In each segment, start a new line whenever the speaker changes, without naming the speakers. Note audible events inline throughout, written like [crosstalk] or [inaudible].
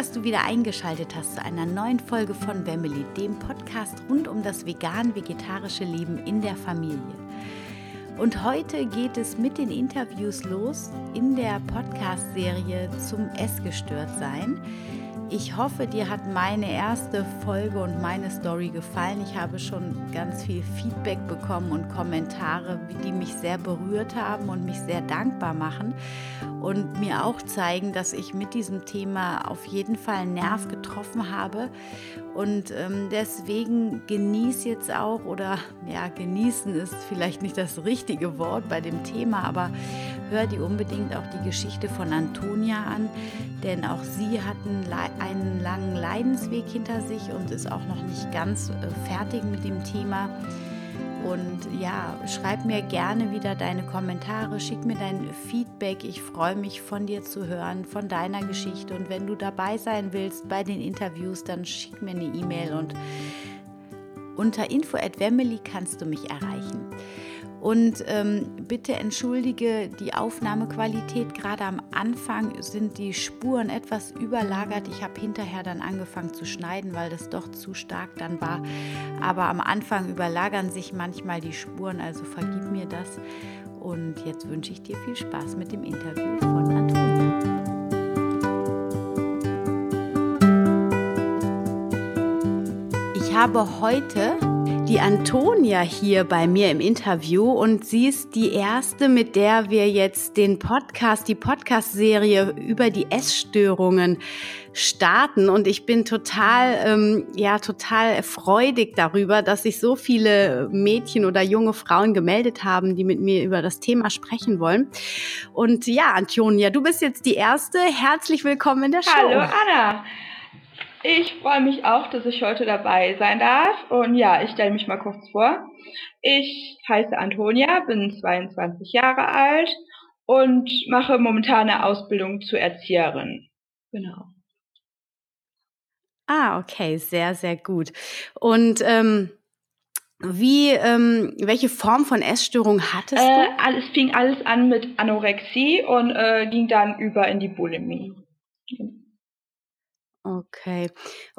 dass du wieder eingeschaltet hast zu einer neuen Folge von Family, dem Podcast rund um das vegan-vegetarische Leben in der Familie. Und heute geht es mit den Interviews los in der Podcast-Serie zum Essgestörtsein. Ich hoffe, dir hat meine erste Folge und meine Story gefallen. Ich habe schon ganz viel Feedback bekommen und Kommentare, die mich sehr berührt haben und mich sehr dankbar machen und mir auch zeigen, dass ich mit diesem Thema auf jeden Fall einen Nerv getroffen habe. Und ähm, deswegen genieß jetzt auch, oder ja, genießen ist vielleicht nicht das richtige Wort bei dem Thema, aber hör dir unbedingt auch die Geschichte von Antonia an, denn auch sie hat einen, langen Leidensweg hinter sich und ist auch noch nicht ganz äh, fertig mit dem Thema. Und ja, schreib mir gerne wieder deine Kommentare, schick mir dein Feedback. Ich freue mich von dir zu hören, von deiner Geschichte. Und wenn du dabei sein willst bei den Interviews, dann schick mir eine E-Mail und unter info at kannst du mich erreichen. Und ähm, bitte entschuldige die Aufnahmequalität. Gerade am Anfang sind die Spuren etwas überlagert. Ich habe hinterher dann angefangen zu schneiden, weil das doch zu stark dann war. Aber am Anfang überlagern sich manchmal die Spuren, also vergib mir das. Und jetzt wünsche ich dir viel Spaß mit dem Interview von Antonia. Ich habe heute die Antonia hier bei mir im Interview und sie ist die erste, mit der wir jetzt den Podcast, die Podcast-Serie über die Essstörungen starten und ich bin total, ähm, ja, total freudig darüber, dass sich so viele Mädchen oder junge Frauen gemeldet haben, die mit mir über das Thema sprechen wollen. Und ja, Antonia, du bist jetzt die erste. Herzlich willkommen in der Show.
Hallo Anna. Ich freue mich auch, dass ich heute dabei sein darf. Und ja, ich stelle mich mal kurz vor. Ich heiße Antonia, bin 22 Jahre alt und mache momentan eine Ausbildung zur Erzieherin. Genau.
Ah, okay, sehr, sehr gut. Und ähm, wie, ähm, welche Form von Essstörung hattest
du? Äh, alles fing alles an mit Anorexie und äh, ging dann über in die Bulimie.
Okay.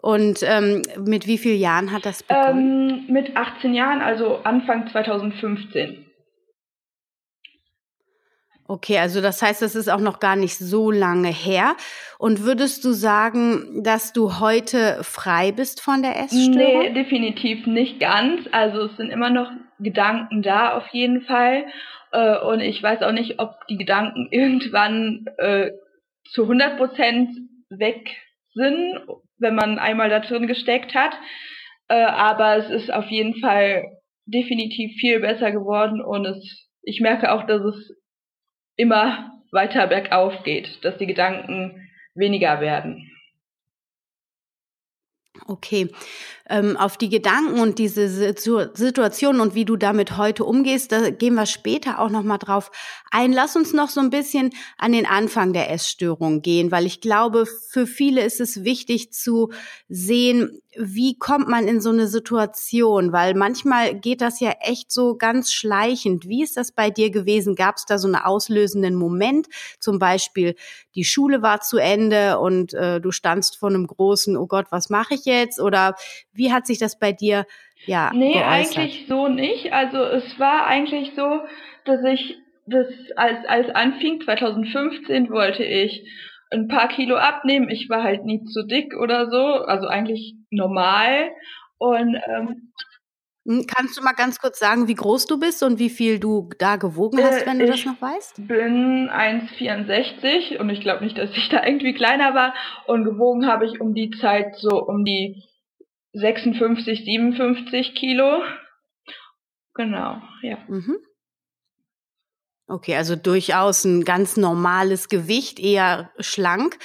Und ähm, mit wie vielen Jahren hat das begonnen?
Ähm, mit 18 Jahren, also Anfang 2015.
Okay, also das heißt, das ist auch noch gar nicht so lange her. Und würdest du sagen, dass du heute frei bist von der Essstörung?
Nee, definitiv nicht ganz. Also es sind immer noch Gedanken da auf jeden Fall. Äh, und ich weiß auch nicht, ob die Gedanken [laughs] irgendwann äh, zu 100 Prozent weg Sinn, wenn man einmal da drin gesteckt hat. Äh, aber es ist auf jeden Fall definitiv viel besser geworden und es, ich merke auch, dass es immer weiter bergauf geht, dass die Gedanken weniger werden.
Okay, ähm, auf die Gedanken und diese Situation und wie du damit heute umgehst, da gehen wir später auch noch mal drauf ein. Lass uns noch so ein bisschen an den Anfang der Essstörung gehen, weil ich glaube, für viele ist es wichtig zu sehen, wie kommt man in so eine Situation, weil manchmal geht das ja echt so ganz schleichend. Wie ist das bei dir gewesen? Gab es da so einen auslösenden Moment? Zum Beispiel die Schule war zu Ende und äh, du standst vor einem großen, oh Gott, was mache ich jetzt? Oder wie hat sich das bei dir ja
Nee, geäußert? eigentlich so nicht. Also es war eigentlich so, dass ich das als als anfing 2015 wollte ich ein paar Kilo abnehmen. Ich war halt nie zu dick oder so, also eigentlich normal. Und ähm,
hm, Kannst du mal ganz kurz sagen, wie groß du bist und wie viel du da gewogen hast, wenn du das noch weißt?
Ich bin 1,64 und ich glaube nicht, dass ich da irgendwie kleiner war. Und gewogen habe ich um die Zeit so um die 56, 57 Kilo. Genau, ja. Mhm.
Okay, also durchaus ein ganz normales Gewicht, eher schlank.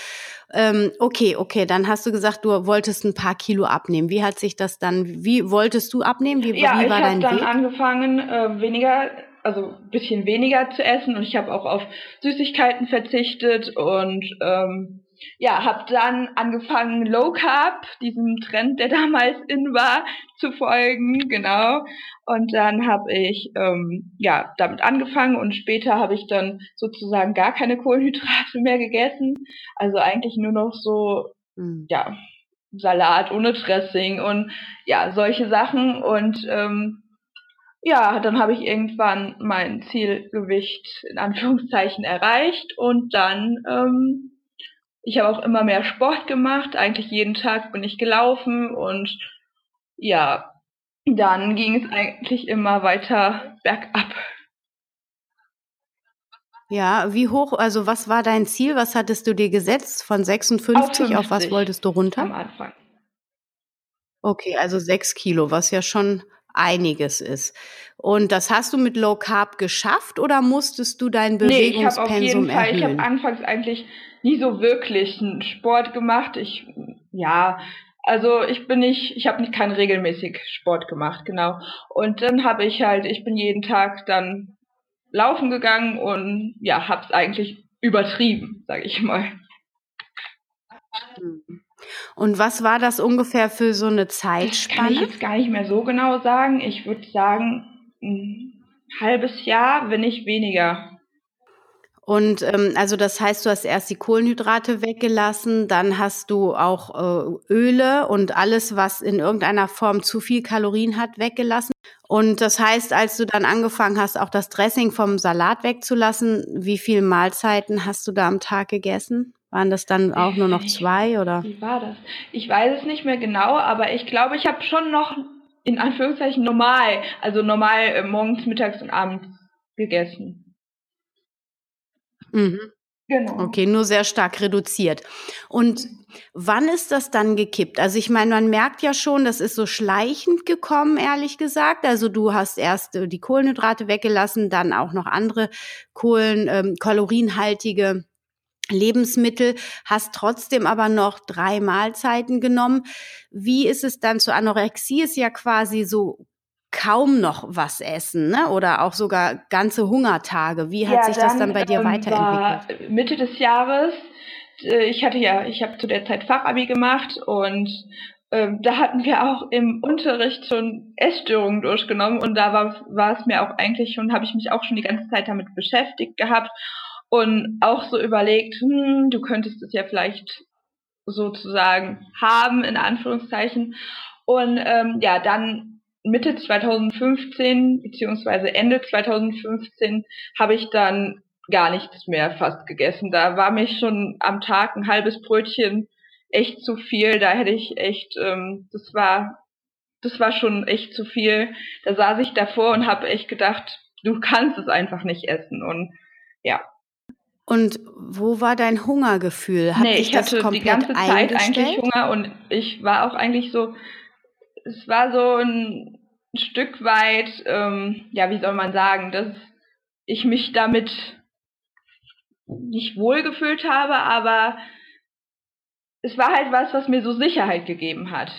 Ähm, okay, okay, dann hast du gesagt, du wolltest ein paar Kilo abnehmen. Wie hat sich das dann, wie wolltest du abnehmen? Wie,
ja,
wie war
ich
dein
dann
Weg?
angefangen, äh, weniger, also ein bisschen weniger zu essen und ich habe auch auf Süßigkeiten verzichtet und ähm, ja, habe dann angefangen, Low Carb, diesem Trend, der [laughs] damals in war, zu folgen, genau. Und dann habe ich ähm, ja damit angefangen und später habe ich dann sozusagen gar keine Kohlenhydrate mehr gegessen. Also eigentlich nur noch so mhm. ja, Salat ohne Dressing und ja, solche Sachen. Und ähm, ja, dann habe ich irgendwann mein Zielgewicht in Anführungszeichen erreicht und dann, ähm, ich habe auch immer mehr Sport gemacht. Eigentlich jeden Tag bin ich gelaufen und ja, dann ging es eigentlich immer weiter bergab.
Ja, wie hoch, also was war dein Ziel? Was hattest du dir gesetzt? Von 56 auf, auf was wolltest du runter?
Am Anfang.
Okay, also sechs Kilo, was ja schon einiges ist. Und das hast du mit Low Carb geschafft oder musstest du dein Bewegungspensum nee, ich auf jeden Fall, erhöhen?
Ich habe anfangs eigentlich nie so wirklich einen Sport gemacht. Ich, ja, also ich bin nicht, ich habe nicht keinen regelmäßig Sport gemacht, genau. Und dann habe ich halt, ich bin jeden Tag dann laufen gegangen und ja, hab's eigentlich übertrieben, sage ich mal.
Und was war das ungefähr für so eine Zeitspanne?
Das kann ich jetzt gar nicht mehr so genau sagen. Ich würde sagen, ein halbes Jahr, wenn nicht weniger.
Und ähm, also das heißt, du hast erst die Kohlenhydrate weggelassen, dann hast du auch äh, Öle und alles, was in irgendeiner Form zu viel Kalorien hat, weggelassen. Und das heißt, als du dann angefangen hast, auch das Dressing vom Salat wegzulassen, wie viele Mahlzeiten hast du da am Tag gegessen? Waren das dann auch nur noch zwei oder?
Wie war das? Ich weiß es nicht mehr genau, aber ich glaube, ich habe schon noch in Anführungszeichen normal, also normal äh, morgens, mittags und abends gegessen.
Mhm. Genau. Okay, nur sehr stark reduziert. Und wann ist das dann gekippt? Also ich meine, man merkt ja schon, das ist so schleichend gekommen, ehrlich gesagt. Also du hast erst äh, die Kohlenhydrate weggelassen, dann auch noch andere Kohlen, ähm, kalorienhaltige Lebensmittel, hast trotzdem aber noch drei Mahlzeiten genommen. Wie ist es dann zur Anorexie? Ist ja quasi so kaum noch was essen, ne? Oder auch sogar ganze Hungertage. Wie hat ja, sich das dann bei dir ähm, weiterentwickelt?
Mitte des Jahres, äh, ich hatte ja, ich habe zu der Zeit Fachabi gemacht und ähm, da hatten wir auch im Unterricht schon Essstörungen durchgenommen und da war, war es mir auch eigentlich schon, habe ich mich auch schon die ganze Zeit damit beschäftigt gehabt und auch so überlegt, hm, du könntest es ja vielleicht sozusagen haben, in Anführungszeichen. Und ähm, ja, dann Mitte 2015 beziehungsweise Ende 2015 habe ich dann gar nichts mehr fast gegessen. Da war mich schon am Tag ein halbes Brötchen echt zu viel. Da hätte ich echt, ähm, das war, das war schon echt zu viel. Da saß ich davor und habe echt gedacht, du kannst es einfach nicht essen. Und ja.
Und wo war dein Hungergefühl? Hat
nee, ich hatte die ganze Zeit eigentlich Hunger und ich war auch eigentlich so, es war so ein Stück weit, ähm, ja, wie soll man sagen, dass ich mich damit nicht wohlgefühlt habe, aber es war halt was, was mir so Sicherheit gegeben hat.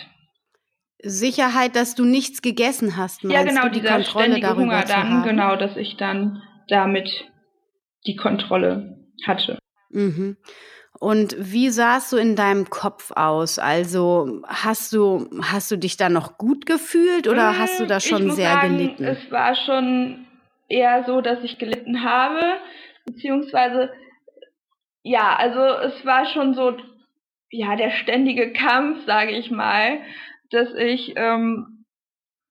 Sicherheit, dass du nichts gegessen hast,
Ja, genau, du, die dieser Kontrolle ständige Hunger dann, genau, dass ich dann damit die Kontrolle hatte.
Mhm. Und wie sah es so in deinem Kopf aus? Also hast du, hast du dich da noch gut gefühlt oder hm, hast du da schon sehr sagen, gelitten?
Es war schon eher so, dass ich gelitten habe, beziehungsweise ja, also es war schon so, ja, der ständige Kampf, sage ich mal, dass ich ähm,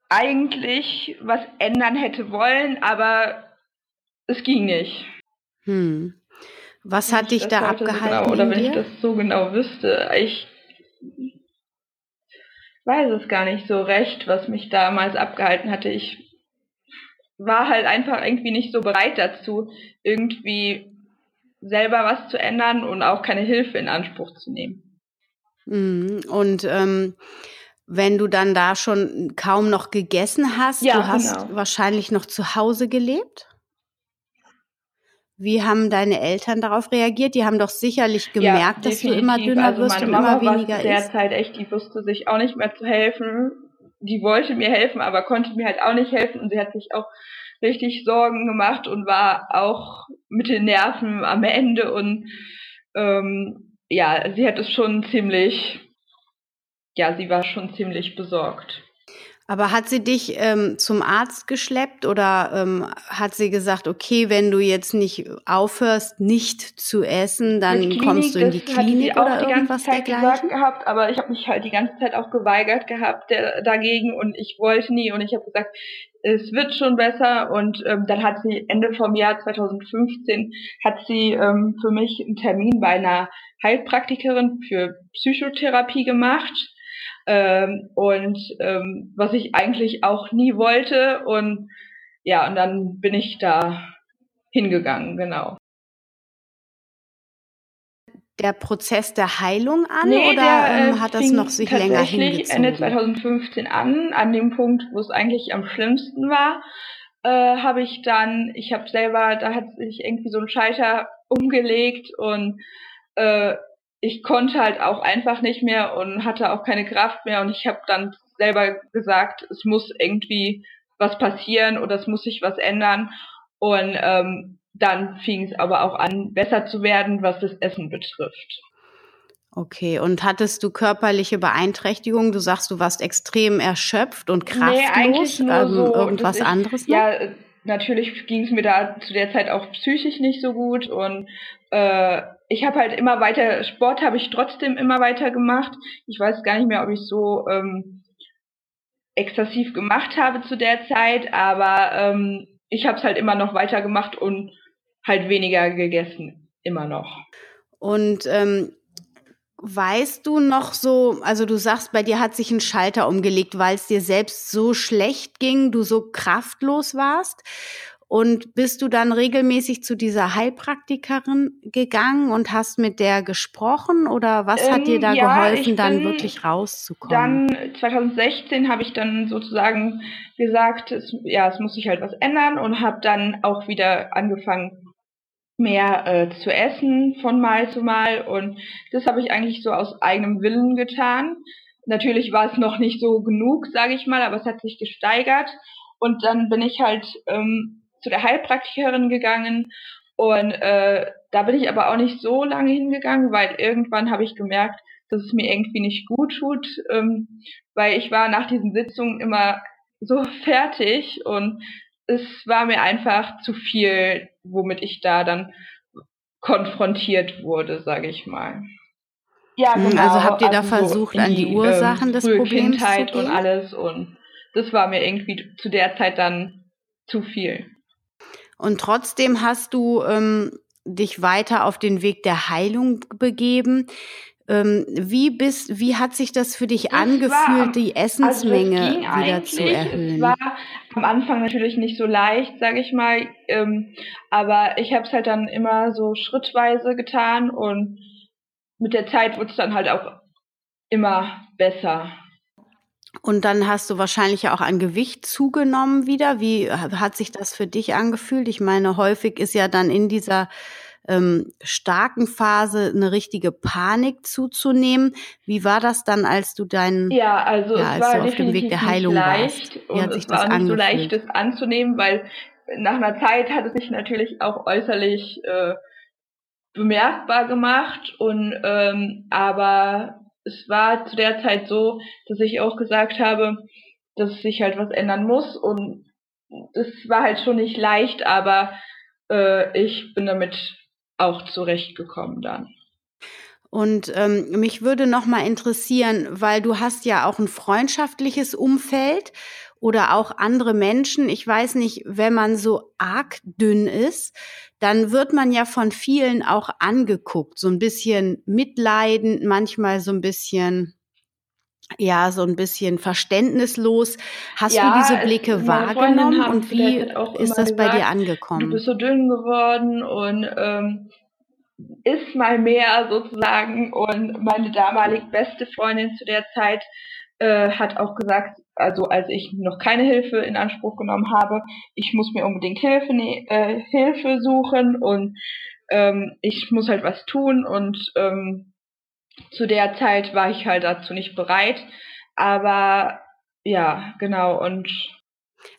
eigentlich was ändern hätte wollen, aber es ging nicht.
Hm. Was hat dich da abgehalten?
Genau, oder wenn dir? ich das so genau wüsste, ich weiß es gar nicht so recht, was mich damals abgehalten hatte. Ich war halt einfach irgendwie nicht so bereit dazu, irgendwie selber was zu ändern und auch keine Hilfe in Anspruch zu nehmen.
Mhm. Und ähm, wenn du dann da schon kaum noch gegessen hast, ja, du hast genau. wahrscheinlich noch zu Hause gelebt? Wie haben deine Eltern darauf reagiert? Die haben doch sicherlich gemerkt, ja, dass du immer dünner also wirst und Mama immer weniger
isst. Zeit echt, die wusste sich auch nicht mehr zu helfen. Die wollte mir helfen, aber konnte mir halt auch nicht helfen und sie hat sich auch richtig Sorgen gemacht und war auch mit den Nerven am Ende und ähm, ja, sie hat es schon ziemlich, ja, sie war schon ziemlich besorgt.
Aber hat sie dich ähm, zum Arzt geschleppt oder ähm, hat sie gesagt, okay, wenn du jetzt nicht aufhörst, nicht zu essen, dann
Klinik,
kommst du in die Klinik oder
die
irgendwas
ganze Zeit
dergleichen?
gehabt, aber ich habe mich halt die ganze Zeit auch geweigert gehabt der, dagegen und ich wollte nie und ich habe gesagt, es wird schon besser und ähm, dann hat sie Ende vom Jahr 2015 hat sie ähm, für mich einen Termin bei einer Heilpraktikerin für Psychotherapie gemacht ähm, und ähm, was ich eigentlich auch nie wollte und ja, und dann bin ich da hingegangen, genau.
Der Prozess der Heilung an
Nee,
oder
der, äh,
ähm, hat das noch sich länger hingezogen?
Ende 2015 an, an dem Punkt, wo es eigentlich am schlimmsten war, äh, habe ich dann, ich habe selber, da hat sich irgendwie so ein Schalter umgelegt und äh, ich konnte halt auch einfach nicht mehr und hatte auch keine Kraft mehr und ich habe dann selber gesagt, es muss irgendwie was passieren oder es muss sich was ändern und ähm, dann fing es aber auch an, besser zu werden, was das Essen betrifft.
Okay, und hattest du körperliche Beeinträchtigungen? Du sagst, du warst extrem erschöpft und kraftlos.
Nee, eigentlich nur
ähm,
so,
irgendwas
ich,
anderes noch?
Ja, äh, natürlich ging es mir da zu der Zeit auch psychisch nicht so gut und äh, ich habe halt immer weiter Sport habe ich trotzdem immer weiter gemacht. Ich weiß gar nicht mehr, ob ich so ähm, exzessiv gemacht habe zu der Zeit, aber ähm, ich habe es halt immer noch weiter gemacht und halt weniger gegessen, immer noch.
Und ähm, weißt du noch so, also du sagst, bei dir hat sich ein Schalter umgelegt, weil es dir selbst so schlecht ging, du so kraftlos warst. Und bist du dann regelmäßig zu dieser Heilpraktikerin gegangen und hast mit der gesprochen oder was hat dir
Ähm,
da
ja,
geholfen, dann wirklich rauszukommen?
Dann 2016 habe ich dann sozusagen gesagt, es, ja, es muss sich halt was ändern und habe dann auch wieder angefangen, mehr äh, zu essen von Mal zu Mal und das habe ich eigentlich so aus eigenem Willen getan. Natürlich war es noch nicht so genug, sage ich mal, aber es hat sich gesteigert und dann bin ich halt ähm, zu der Heilpraktikerin gegangen und äh, da bin ich aber auch nicht so lange hingegangen, weil irgendwann habe ich gemerkt, dass es mir irgendwie nicht gut tut, ähm, weil ich war nach diesen Sitzungen immer so [laughs] fertig und es war mir einfach zu viel, womit ich da dann konfrontiert wurde, sage ich mal. Ja,
Hm,
genau.
also habt ihr da
so
versucht,
in
an die Ursachen des
frühe
Problems zu
Kindheit und
gehen?
alles und das war mir irgendwie zu der Zeit dann zu viel.
Und trotzdem hast du ähm, dich weiter auf den Weg der Heilung begeben. Ähm, wie bist, wie hat sich das für dich
war
angefühlt,
am-
die
Also
Essensmenge
ging
wieder zu erhöhen?
Es war am Anfang natürlich nicht so leicht, sage ich mal, ähm, aber ich habe es halt dann immer so schrittweise getan und mit der Zeit wurde es dann halt auch immer besser.
Und dann hast du wahrscheinlich auch an Gewicht zugenommen wieder. Wie hat sich das für dich angefühlt? Ich meine, häufig ist ja dann in dieser ähm, starken Phase eine richtige Panik zuzunehmen. Wie war das dann, als du deinen
Ja, also
Ja,
es
als
war
du auf dem Weg der Heilung
leicht
warst. Wie
und
hat sich
es war nicht so
angefühlt?
leicht, das anzunehmen, weil nach einer Zeit hat es sich natürlich auch äußerlich äh, bemerkbar gemacht und ähm, aber es war zu der Zeit so, dass ich auch gesagt habe, dass sich halt was ändern muss und es war halt schon nicht leicht, aber äh, ich bin damit auch zurechtgekommen dann.
Und ähm, mich würde noch mal interessieren, weil du hast ja auch ein freundschaftliches Umfeld oder auch andere Menschen. Ich weiß nicht, wenn man so arg dünn ist, dann wird man ja von vielen auch angeguckt, so ein bisschen mitleidend, manchmal so ein bisschen ja, so ein bisschen verständnislos. Hast
Ja,
du diese
es-
Blicke wahrgenommen und wie ist das bei dir
gesagt, Du
angekommen?
bist so dünn geworden und ähm, isst mal mehr sozusagen. Und meine damalig beste Freundin zu der Zeit äh, hat auch gesagt, also als ich noch keine Hilfe in Anspruch genommen habe, ich muss mir unbedingt Hilfe, ne äh, Hilfe suchen und ähm, ich muss halt was tun und ähm, zu der Zeit war ich halt dazu nicht bereit. Aber ja, genau und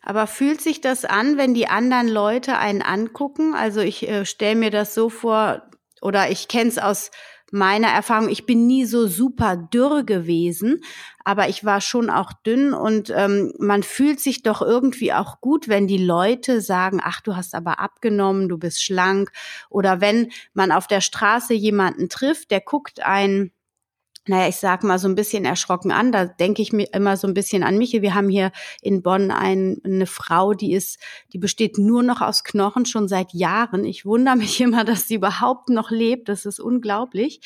Aber fühlt sich das an, wenn die anderen Leute einen angucken? Also ich äh, stelle mir das so vor, oder ich kenne es aus meiner Erfahrung, ich bin nie so super dürr gewesen, aber ich war schon auch dünn und ähm, man fühlt sich doch irgendwie auch gut, wenn die Leute sagen, ach, du hast aber abgenommen, du bist schlank. Oder wenn man auf der Straße jemanden trifft, der guckt einen naja, ich sag mal so ein bisschen erschrocken an. Da denke ich mir immer so ein bisschen an mich. Wir haben hier in Bonn ein, eine Frau, die ist, die besteht nur noch aus Knochen schon seit Jahren. Ich wundere mich immer, dass sie überhaupt noch lebt. Das ist unglaublich.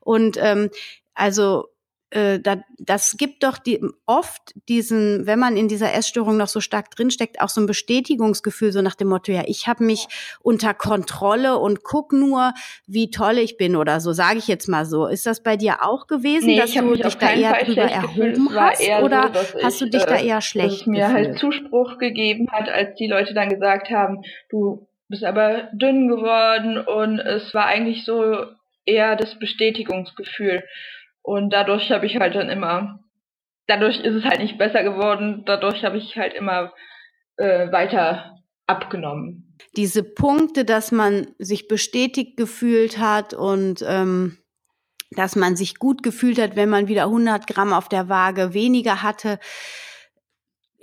Und ähm, also äh, da, das gibt doch die, oft diesen, wenn man in dieser Essstörung noch so stark drinsteckt, auch so ein Bestätigungsgefühl, so nach dem Motto, ja, ich habe mich unter Kontrolle und guck nur, wie toll ich bin oder so, sage ich jetzt mal so. Ist das bei dir auch gewesen,
nee,
dass du dich da eher drüber erhoben hast? Oder so, hast du dich äh, da eher schlecht dass
mir halt Zuspruch gegeben hat, als die Leute dann gesagt haben, du bist aber dünn geworden und es war eigentlich so eher das Bestätigungsgefühl. Und dadurch habe ich halt dann immer, dadurch ist es halt nicht besser geworden, dadurch habe ich halt immer äh, weiter abgenommen.
Diese Punkte, dass man sich bestätigt gefühlt hat und ähm, dass man sich gut gefühlt hat, wenn man wieder 100 Gramm auf der Waage weniger hatte,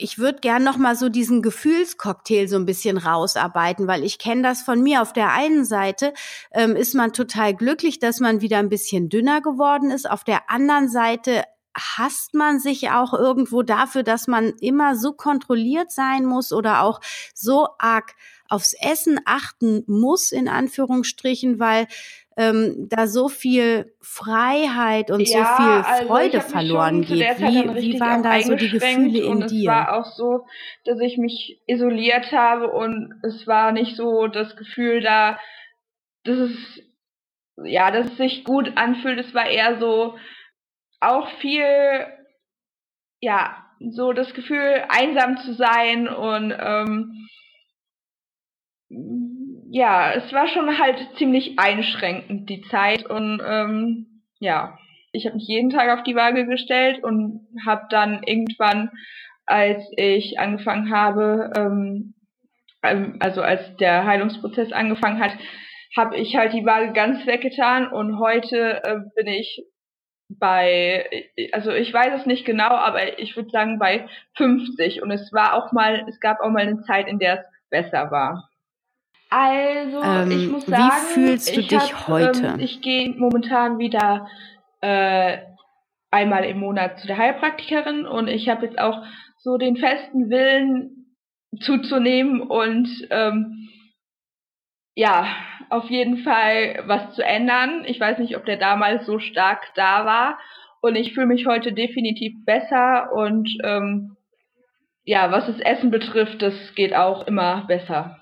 ich würde gern noch mal so diesen Gefühlscocktail so ein bisschen rausarbeiten, weil ich kenne das von mir. Auf der einen Seite ähm, ist man total glücklich, dass man wieder ein bisschen dünner geworden ist. Auf der anderen Seite hasst man sich auch irgendwo dafür, dass man immer so kontrolliert sein muss oder auch so arg aufs Essen achten muss, in Anführungsstrichen, weil ähm, da so viel Freiheit und ja, so viel also Freude also verloren geht. Wie, wie waren da so die Gefühle in dir?
Es war auch so, dass ich mich isoliert habe und es war nicht so das Gefühl da, dass es ja, dass es sich gut anfühlt. Es war eher so auch viel, ja, so das Gefühl, einsam zu sein und ähm, ja, es war schon halt ziemlich einschränkend, die Zeit. Und ähm, ja, ich habe mich jeden Tag auf die Waage gestellt und habe dann irgendwann, als ich angefangen habe, ähm, ähm, also als der Heilungsprozess angefangen hat, habe ich halt die Waage ganz weggetan und heute äh, bin ich bei, also ich weiß es nicht genau, aber ich würde sagen bei 50 und es war auch mal, es gab auch mal eine Zeit, in der es besser war. Also, ähm, ich muss sagen,
wie fühlst du dich hab, heute?
Ähm, ich gehe momentan wieder äh, einmal im Monat zu der Heilpraktikerin und ich habe jetzt auch so den festen Willen zuzunehmen und ähm, ja, auf jeden Fall was zu ändern. Ich weiß nicht, ob der damals so stark da war und ich fühle mich heute definitiv besser und ähm, ja, was das Essen betrifft, das geht auch immer besser.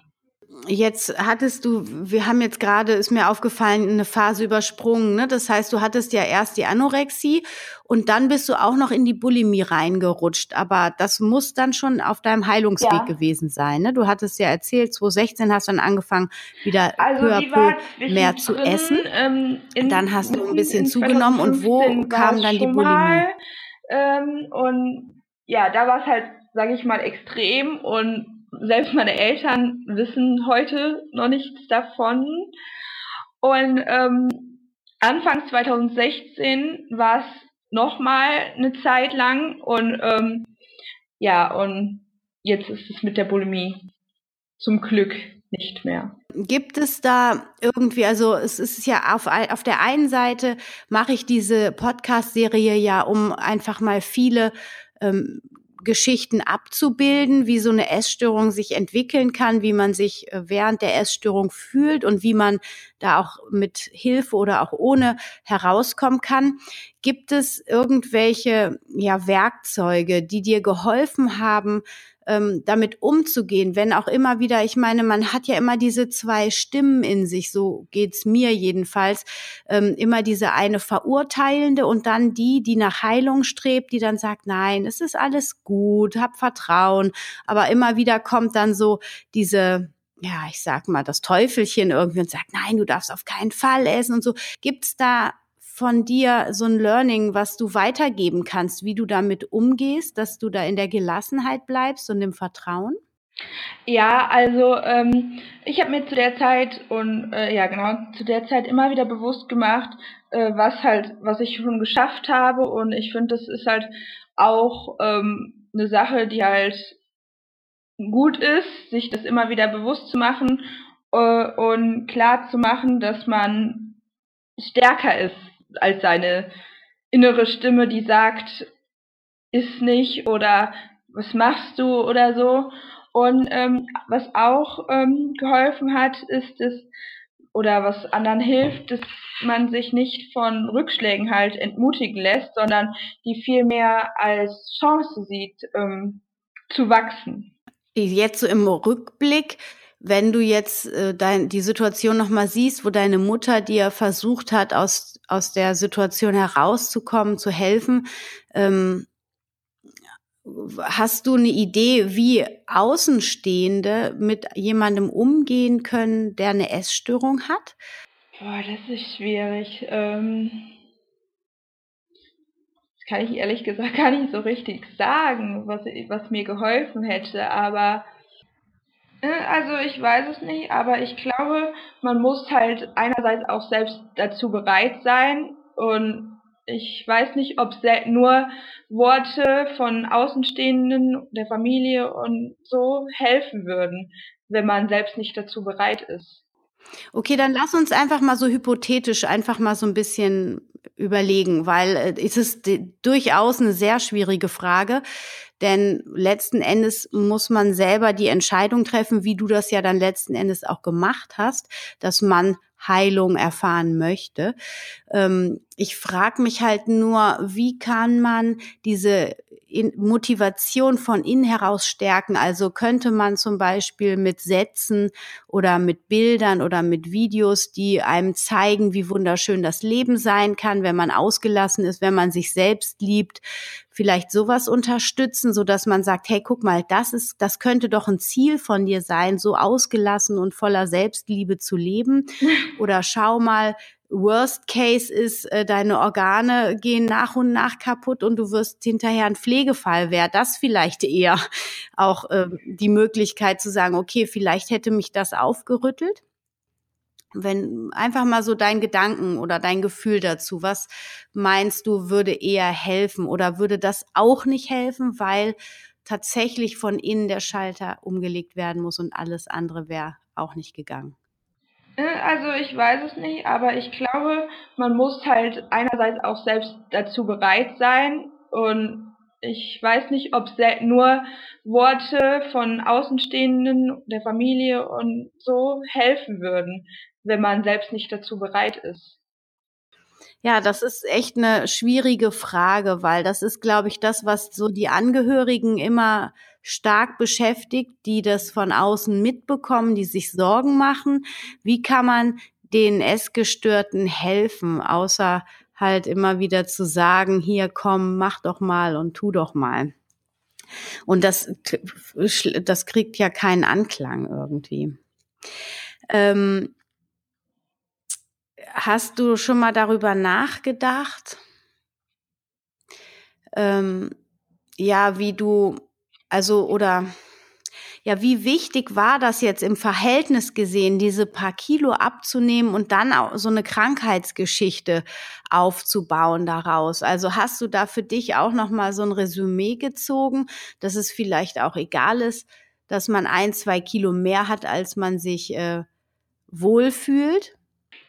Jetzt hattest du, wir haben jetzt gerade, ist mir aufgefallen, eine Phase übersprungen. Ne? Das heißt, du hattest ja erst die Anorexie und dann bist du auch noch in die Bulimie reingerutscht. Aber das muss dann schon auf deinem Heilungsweg ja. gewesen sein. Ne? Du hattest ja erzählt, 2016 hast du dann angefangen, wieder also peu à peu mehr zu drin, essen. Ähm, in, dann hast du ein bisschen zugenommen und wo kam dann die Bulimie? Mal,
ähm, und ja, da war es halt, sage ich mal, extrem und selbst meine Eltern wissen heute noch nichts davon. Und ähm, Anfang 2016 war es nochmal eine Zeit lang und ähm, ja, und jetzt ist es mit der Bulimie zum Glück nicht mehr.
Gibt es da irgendwie, also es ist ja auf, auf der einen Seite mache ich diese Podcast-Serie ja, um einfach mal viele ähm, Geschichten abzubilden, wie so eine Essstörung sich entwickeln kann, wie man sich äh, während der Essstörung fühlt und wie man da auch mit Hilfe oder auch ohne herauskommen kann. Gibt es irgendwelche ja, Werkzeuge, die dir geholfen haben, ähm, damit umzugehen, wenn auch immer wieder, ich meine, man hat ja immer diese zwei Stimmen in sich, so geht's mir jedenfalls, ähm, immer diese eine verurteilende und dann die, die nach Heilung strebt, die dann sagt, nein, es ist alles gut, hab Vertrauen, aber immer wieder kommt dann so diese ja, ich sag mal, das Teufelchen irgendwie und sagt, nein, du darfst auf keinen Fall essen und so. Gibt's da von dir so ein Learning, was du weitergeben kannst, wie du damit umgehst, dass du da in der Gelassenheit bleibst und im Vertrauen?
Ja, also ähm, ich habe mir zu der Zeit und äh, ja genau zu der Zeit immer wieder bewusst gemacht, äh, was halt, was ich schon geschafft habe und ich finde, das ist halt auch ähm, eine Sache, die halt gut ist, sich das immer wieder bewusst zu machen äh, und klar zu machen, dass man stärker ist als seine innere Stimme, die sagt, ist nicht oder was machst du oder so. Und ähm, was auch ähm, geholfen hat, ist es, oder was anderen hilft, dass man sich nicht von Rückschlägen halt entmutigen lässt, sondern die viel mehr als Chance sieht, ähm, zu wachsen.
Jetzt so im Rückblick, wenn du jetzt äh, dein, die Situation nochmal siehst, wo deine Mutter dir versucht hat, aus, aus der Situation herauszukommen, zu helfen, ähm, hast du eine Idee, wie Außenstehende mit jemandem umgehen können, der eine Essstörung hat?
Boah, das ist schwierig. Ähm, das kann ich ehrlich gesagt [laughs] gar nicht so richtig sagen, was, was mir geholfen hätte, aber also ich weiß es nicht, aber ich glaube, man muss halt einerseits auch selbst dazu bereit sein und ich weiß nicht, ob nur Worte von Außenstehenden, der Familie und so helfen würden, wenn man selbst nicht dazu bereit ist.
Okay, dann lass uns einfach mal so hypothetisch einfach mal so ein bisschen überlegen, weil äh, es ist durchaus eine sehr schwierige Frage, denn letzten Endes muss man selber die Entscheidung treffen, wie du das ja dann letzten Endes auch gemacht hast, dass man Heilung erfahren möchte. Ähm, ich frage mich halt nur, wie kann man diese Motivation von innen heraus stärken? Also könnte man zum Beispiel mit Sätzen oder mit Bildern oder mit Videos, die einem zeigen, wie wunderschön das Leben sein kann, wenn man ausgelassen ist, wenn man sich selbst liebt, vielleicht sowas unterstützen, so dass man sagt, hey, guck mal, das ist, das könnte doch ein Ziel von dir sein, so ausgelassen und voller Selbstliebe zu leben. [laughs] Oder schau mal, Worst Case ist, äh, deine Organe gehen nach und nach kaputt und du wirst hinterher ein Pflegefall. Wäre das vielleicht eher auch äh, die Möglichkeit zu sagen, okay, vielleicht hätte mich das aufgerüttelt? Wenn einfach mal so dein Gedanken oder dein Gefühl dazu, was meinst du, würde eher helfen oder würde das auch nicht helfen, weil tatsächlich von innen der Schalter umgelegt werden muss und alles andere wäre auch nicht gegangen?
Äh, also ich weiß es nicht, aber ich glaube, man muss halt einerseits auch selbst dazu bereit sein und ich weiß nicht, ob nur Worte von Außenstehenden, der Familie und so helfen würden wenn man selbst nicht dazu bereit ist?
Ja, das ist echt eine schwierige Frage, weil das ist, glaube ich, das, was so die Angehörigen immer stark beschäftigt, die das von außen mitbekommen, die sich Sorgen machen. Wie kann man den Essgestörten helfen, außer halt immer wieder zu sagen, hier komm, mach doch mal und tu doch mal. Und das, das kriegt ja keinen Anklang irgendwie. Ähm, Hast du schon mal darüber nachgedacht? Ähm, ja, wie du, also, oder, ja, wie wichtig war das jetzt im Verhältnis gesehen, diese paar Kilo abzunehmen und dann auch so eine Krankheitsgeschichte aufzubauen daraus? Also hast du da für dich auch noch mal so ein Resümee gezogen, dass es vielleicht auch egal ist, dass man ein, zwei Kilo mehr hat, als man sich äh, wohlfühlt?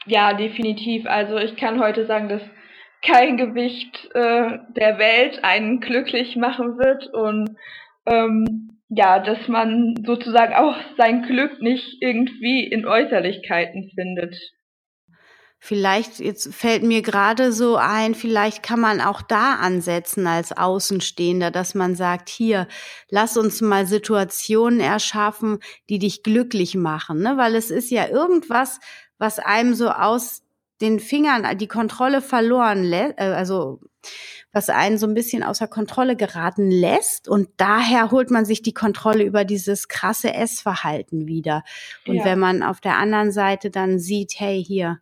Ja, definitiv. Also ich kann heute sagen, dass kein Gewicht äh, der Welt einen glücklich machen wird und ähm, ja, dass man sozusagen auch sein Glück nicht irgendwie in Äußerlichkeiten findet.
Vielleicht, jetzt fällt mir gerade so ein, vielleicht kann man auch da ansetzen als Außenstehender, dass man sagt, hier, lass uns mal Situationen erschaffen, die dich glücklich machen, ne? Weil es ist ja irgendwas, was einem so aus den Fingern die Kontrolle verloren lässt, äh, also was einen so ein bisschen außer Kontrolle geraten lässt und daher holt man sich die Kontrolle über dieses krasse Essverhalten wieder. Und ja. wenn man auf der anderen Seite dann sieht, hey, hier,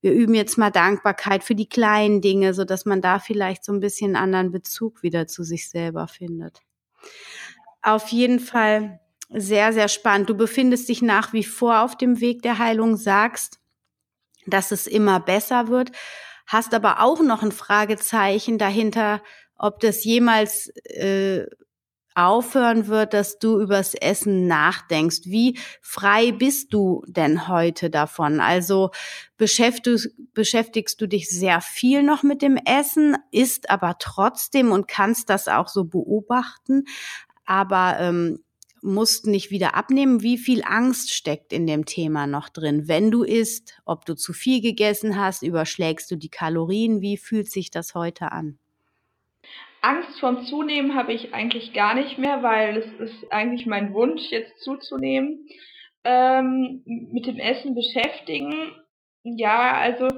wir üben jetzt mal Dankbarkeit für die kleinen Dinge, so dass man da vielleicht so ein bisschen anderen Bezug wieder zu sich selber findet. Auf jeden Fall sehr, sehr spannend. Du befindest dich nach wie vor auf dem Weg der Heilung, sagst, dass es immer besser wird, hast aber auch noch ein Fragezeichen dahinter, ob das jemals äh, aufhören wird, dass du übers Essen nachdenkst. Wie frei bist du denn heute davon? Also beschäftigst, beschäftigst du dich sehr viel noch mit dem Essen, isst aber trotzdem und kannst das auch so beobachten, aber ähm, musst nicht wieder abnehmen. Wie viel Angst steckt in dem Thema noch drin? Wenn du isst, ob du zu viel gegessen hast, überschlägst du die Kalorien? Wie fühlt sich das heute an?
Angst vorm Zunehmen habe ich eigentlich gar nicht mehr, weil es ist eigentlich mein Wunsch, jetzt zuzunehmen. Ähm, mit dem Essen beschäftigen. Ja, also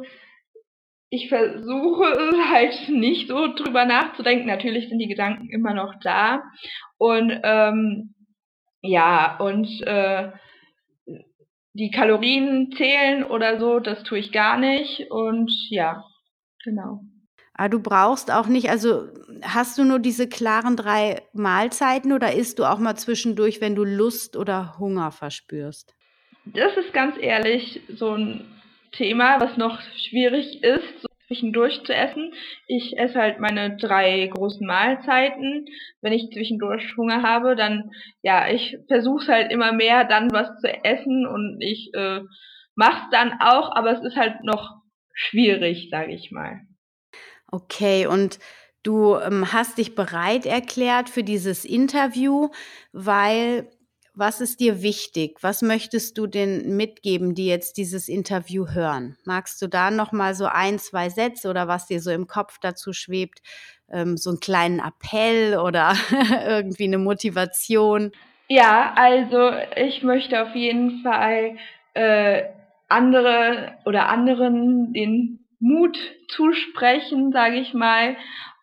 ich versuche [laughs] halt nicht so drüber nachzudenken. Natürlich sind die Gedanken immer noch da. Und ähm, ja, und äh, die Kalorien zählen oder so, das tue ich gar nicht. Und ja, genau.
Aber ah, du brauchst auch nicht, also hast du nur diese klaren drei Mahlzeiten oder isst du auch mal zwischendurch, wenn du Lust oder Hunger verspürst?
Das ist ganz ehrlich so ein Thema, was noch schwierig ist, zwischendurch zu essen. Ich esse halt meine drei großen Mahlzeiten. Wenn ich zwischendurch Hunger habe, dann, ja, ich versuche halt immer mehr dann was zu essen und ich äh, mache es dann auch, aber es ist halt noch schwierig, sage ich mal.
Okay, und du ähm, hast dich bereit erklärt für dieses Interview, weil was ist dir wichtig? Was möchtest du denn mitgeben, die jetzt dieses Interview hören? Magst du da noch mal so ein, zwei Sätze oder was dir so im Kopf dazu schwebt, ähm, so einen kleinen Appell [laughs] oder irgendwie eine Motivation?
Ja, also ich möchte auf jeden Fall äh, andere oder anderen den Mut zusprechen, sage ich mal,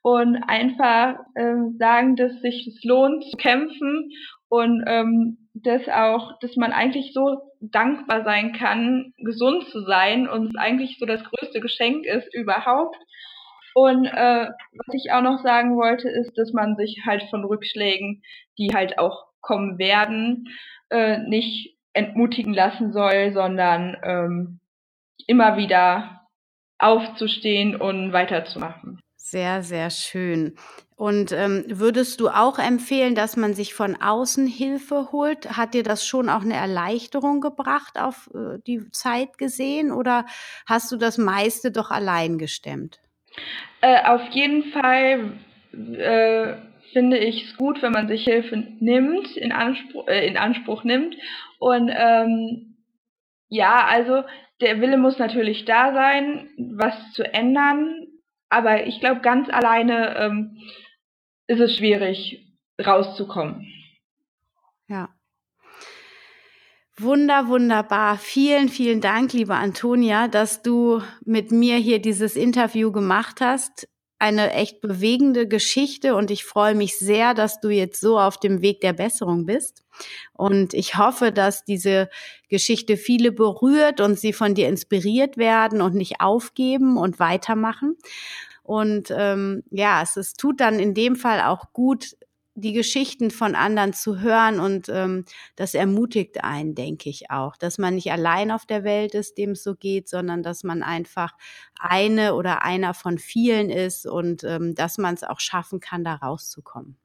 und einfach ähm, sagen, dass sich es lohnt zu kämpfen und ähm, dass auch, dass man eigentlich so dankbar sein kann, gesund zu sein und es eigentlich so das größte Geschenk ist überhaupt. Und äh, was ich auch noch sagen wollte, ist, dass man sich halt von Rückschlägen, die halt auch kommen werden, äh, nicht entmutigen lassen soll, sondern ähm, immer wieder aufzustehen und weiterzumachen.
Sehr, sehr schön. Und ähm, würdest du auch empfehlen, dass man sich von außen Hilfe holt? Hat dir das schon auch eine Erleichterung gebracht auf äh, die Zeit gesehen oder hast du das meiste doch allein gestemmt?
Äh, auf jeden Fall äh, finde ich es gut, wenn man sich Hilfe nimmt, in Anspruch, äh, in Anspruch nimmt. Und ähm, ja, also der Wille muss natürlich da sein, was zu ändern, aber ich glaube, ganz alleine ähm, ist es schwierig, rauszukommen.
Ja. Wunder, wunderbar. Vielen, vielen Dank, liebe Antonia, dass du mit mir hier dieses Interview gemacht hast eine echt bewegende Geschichte und ich freue mich sehr, dass du jetzt so auf dem Weg der Besserung bist. Und ich hoffe, dass diese Geschichte viele berührt und sie von dir inspiriert werden und nicht aufgeben und weitermachen. Und ähm, ja, es, es tut dann in dem Fall auch gut, die Geschichten von anderen zu hören und ähm, das ermutigt einen, denke ich auch, dass man nicht allein auf der Welt ist, dem es so geht, sondern dass man einfach eine oder einer von vielen ist und ähm, dass man es auch schaffen kann, da rauszukommen.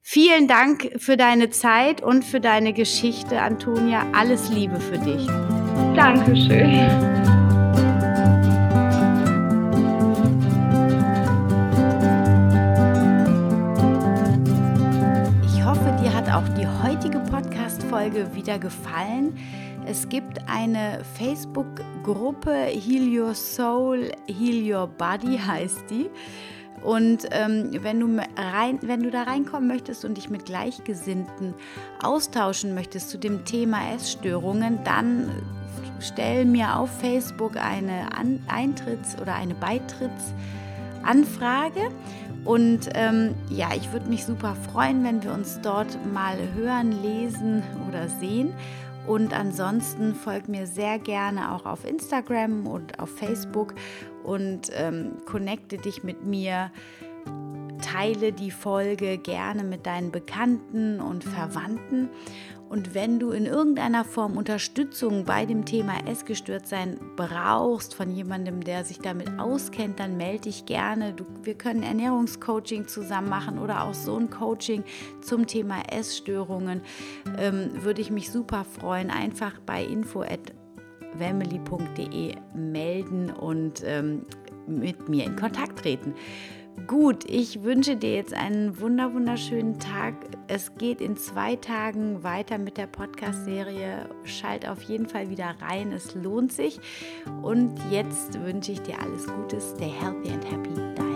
Vielen Dank für deine Zeit und für deine Geschichte, Antonia. Alles Liebe für dich.
Dankeschön.
Heutige Podcast-Folge wieder gefallen. Es gibt eine Facebook-Gruppe Heal Your Soul, Heal Your Body heißt die. Und ähm, wenn, du rein, wenn du da reinkommen möchtest und dich mit Gleichgesinnten austauschen möchtest zu dem Thema Essstörungen, dann stell mir auf Facebook eine An Eintritts- oder eine Beitrittsanfrage und ähm, ja, ich würde mich super freuen, wenn wir uns dort mal hören, lesen oder sehen. Und ansonsten folgt mir sehr gerne auch auf Instagram und auf Facebook und ähm, connecte dich mit mir. teile die Folge gerne mit deinen Bekannten und Verwandten. Und wenn du in irgendeiner Form Unterstützung bei dem Thema Essgestörtsein brauchst von jemandem, der sich damit auskennt, dann melde dich gerne. Du, wir können Ernährungscoaching zusammen machen oder auch so ein Coaching zum Thema Essstörungen. Ähm, würde ich mich super freuen. Einfach bei info@family.de melden und ähm, mit mir in Kontakt treten. Gut, ich wünsche dir jetzt einen wunder wunderschönen Tag. Es geht in zwei Tagen weiter mit der Podcast-Serie. Schalt auf jeden Fall wieder rein, es lohnt sich. Und jetzt wünsche ich dir alles Gute. Stay healthy and happy. Dein